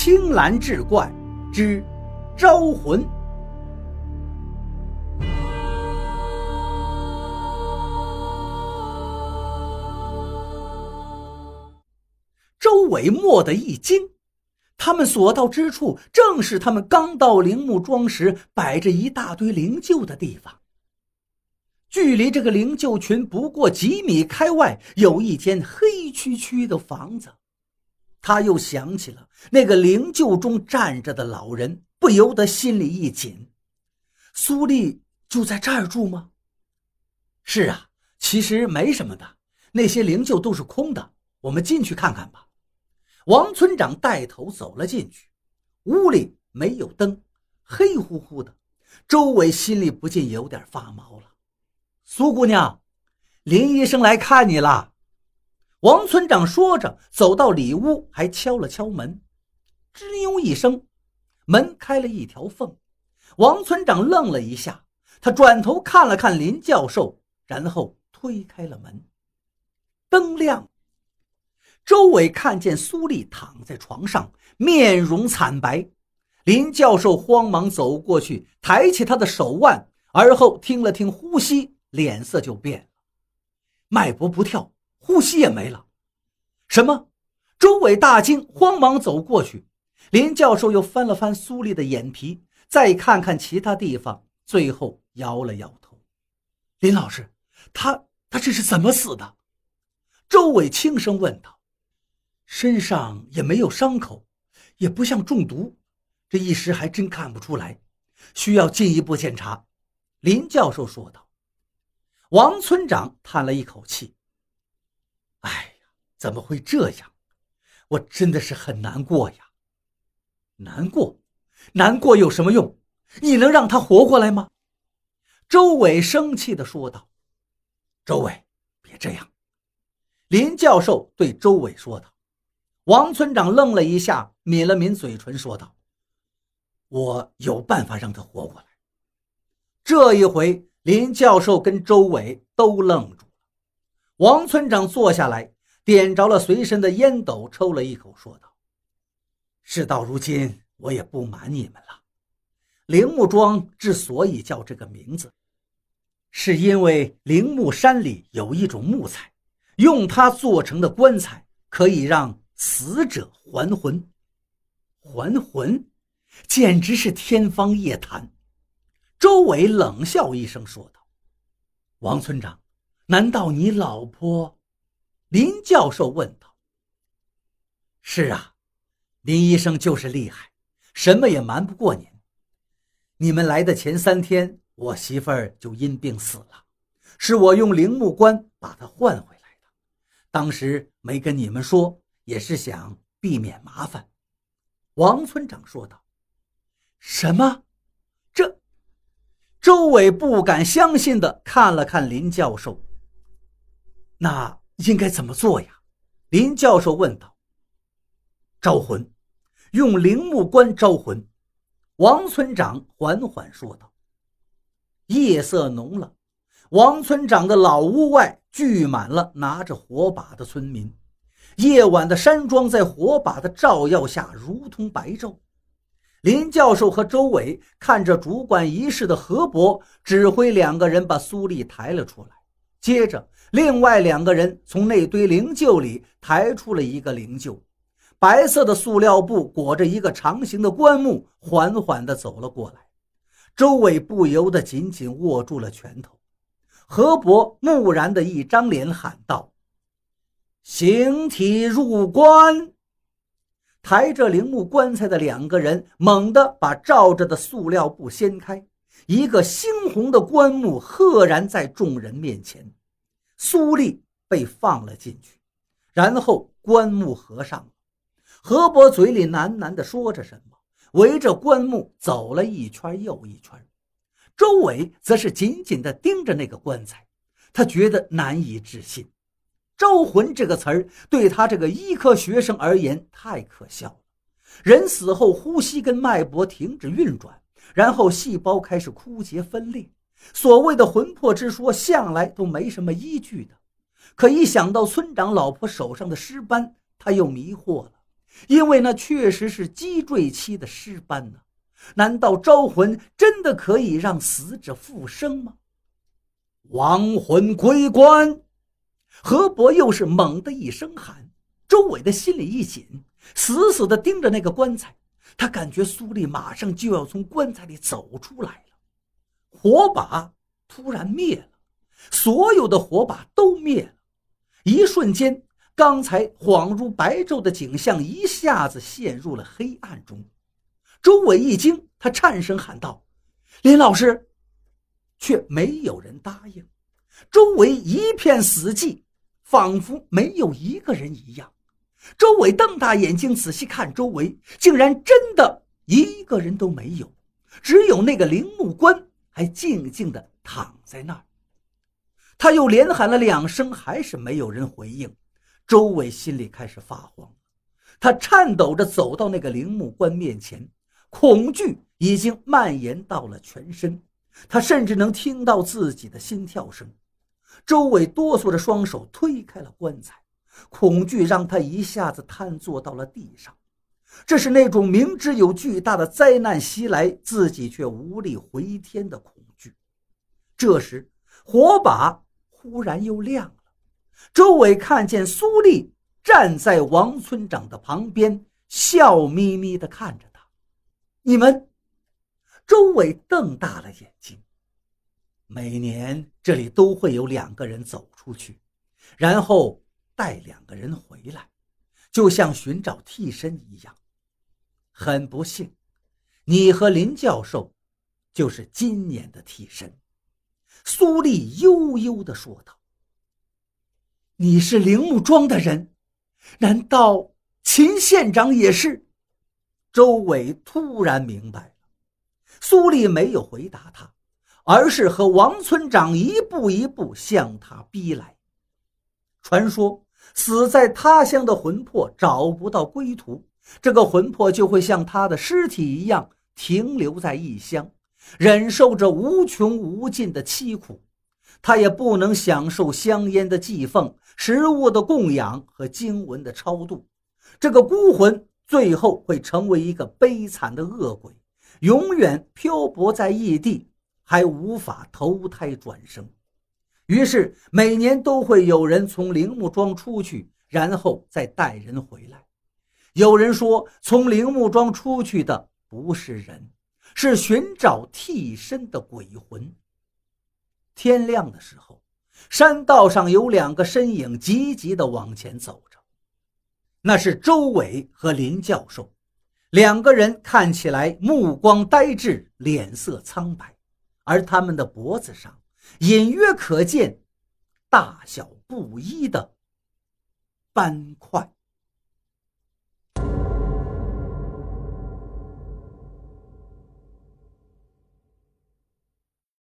青蓝志怪之招魂。周伟蓦地一惊，他们所到之处，正是他们刚到陵墓庄时摆着一大堆灵柩的地方。距离这个灵柩群不过几米开外，有一间黑黢黢的房子。他又想起了那个灵柩中站着的老人，不由得心里一紧。苏丽就在这儿住吗？是啊，其实没什么的，那些灵柩都是空的。我们进去看看吧。王村长带头走了进去，屋里没有灯，黑乎乎的。周伟心里不禁有点发毛了。苏姑娘，林医生来看你了。王村长说着，走到里屋，还敲了敲门。吱扭一声，门开了一条缝。王村长愣了一下，他转头看了看林教授，然后推开了门。灯亮。周伟看见苏丽躺在床上，面容惨白。林教授慌忙走过去，抬起他的手腕，而后听了听呼吸，脸色就变了，脉搏不跳，呼吸也没了。什么？周伟大惊，慌忙走过去。林教授又翻了翻苏丽的眼皮，再看看其他地方，最后摇了摇头。林老师，他他这是怎么死的？周伟轻声问道。身上也没有伤口，也不像中毒，这一时还真看不出来，需要进一步检查。”林教授说道。王村长叹了一口气：“哎呀，怎么会这样？我真的是很难过呀！难过，难过有什么用？你能让他活过来吗？”周伟生气的说道。“周伟，别这样。”林教授对周伟说道。王村长愣了一下，抿了抿嘴唇，说道：“我有办法让他活过来。”这一回，林教授跟周伟都愣了。王村长坐下来，点着了随身的烟斗，抽了一口，说道：“事到如今，我也不瞒你们了。陵墓庄之所以叫这个名字，是因为陵墓山里有一种木材，用它做成的棺材可以让……”死者还魂，还魂，简直是天方夜谭。周伟冷笑一声说道：“王村长，难道你老婆？”林教授问道。“是啊，林医生就是厉害，什么也瞒不过您。你们来的前三天，我媳妇儿就因病死了，是我用陵墓棺把她换回来的。当时没跟你们说。”也是想避免麻烦，王村长说道。“什么？这？”周伟不敢相信的看了看林教授。“那应该怎么做呀？”林教授问道。“招魂，用灵木棺招魂。”王村长缓缓说道。夜色浓了，王村长的老屋外聚满了拿着火把的村民。夜晚的山庄在火把的照耀下如同白昼。林教授和周伟看着主管仪式的何伯指挥两个人把苏丽抬了出来，接着另外两个人从那堆灵柩里抬出了一个灵柩，白色的塑料布裹着一个长形的棺木，缓缓地走了过来。周伟不由得紧紧握住了拳头。何伯木然的一张脸喊道。形体入棺，抬着陵墓棺材的两个人猛地把罩着的塑料布掀开，一个猩红的棺木赫然在众人面前。苏丽被放了进去，然后棺木合上了。何伯嘴里喃喃地说着什么，围着棺木走了一圈又一圈。周伟则是紧紧地盯着那个棺材，他觉得难以置信。招魂这个词儿对他这个医科学生而言太可笑了。人死后，呼吸跟脉搏停止运转，然后细胞开始枯竭分裂。所谓的魂魄之说，向来都没什么依据的。可一想到村长老婆手上的尸斑，他又迷惑了。因为那确实是积坠期的尸斑呢。难道招魂真的可以让死者复生吗？亡魂归棺，何伯又是猛的一声喊，周伟的心里一紧，死死地盯着那个棺材。他感觉苏丽马上就要从棺材里走出来了。火把突然灭了，所有的火把都灭了。一瞬间，刚才恍如白昼的景象一下子陷入了黑暗中。周伟一惊，他颤声喊道：“林老师！”却没有人答应。周围一片死寂，仿佛没有一个人一样。周伟瞪大眼睛仔细看周围，竟然真的一个人都没有，只有那个陵墓棺还静静地躺在那儿。他又连喊了两声，还是没有人回应。周伟心里开始发慌，他颤抖着走到那个陵墓棺面前，恐惧已经蔓延到了全身，他甚至能听到自己的心跳声。周伟哆嗦着双手推开了棺材。恐惧让他一下子瘫坐到了地上，这是那种明知有巨大的灾难袭来，自己却无力回天的恐惧。这时，火把忽然又亮了，周伟看见苏丽站在王村长的旁边，笑眯眯地看着他。你们，周伟瞪大了眼睛。每年这里都会有两个人走出去，然后。带两个人回来，就像寻找替身一样。很不幸，你和林教授就是今年的替身。”苏丽悠悠地说道。“你是铃木庄的人，难道秦县长也是？”周伟突然明白了。苏丽没有回答他，而是和王村长一步一步向他逼来。传说。死在他乡的魂魄找不到归途，这个魂魄就会像他的尸体一样停留在异乡，忍受着无穷无尽的凄苦。他也不能享受香烟的祭奉、食物的供养和经文的超度。这个孤魂最后会成为一个悲惨的恶鬼，永远漂泊在异地，还无法投胎转生。于是每年都会有人从铃木庄出去，然后再带人回来。有人说，从铃木庄出去的不是人，是寻找替身的鬼魂。天亮的时候，山道上有两个身影急急地往前走着，那是周伟和林教授。两个人看起来目光呆滞，脸色苍白，而他们的脖子上。隐约可见大小不一的斑块。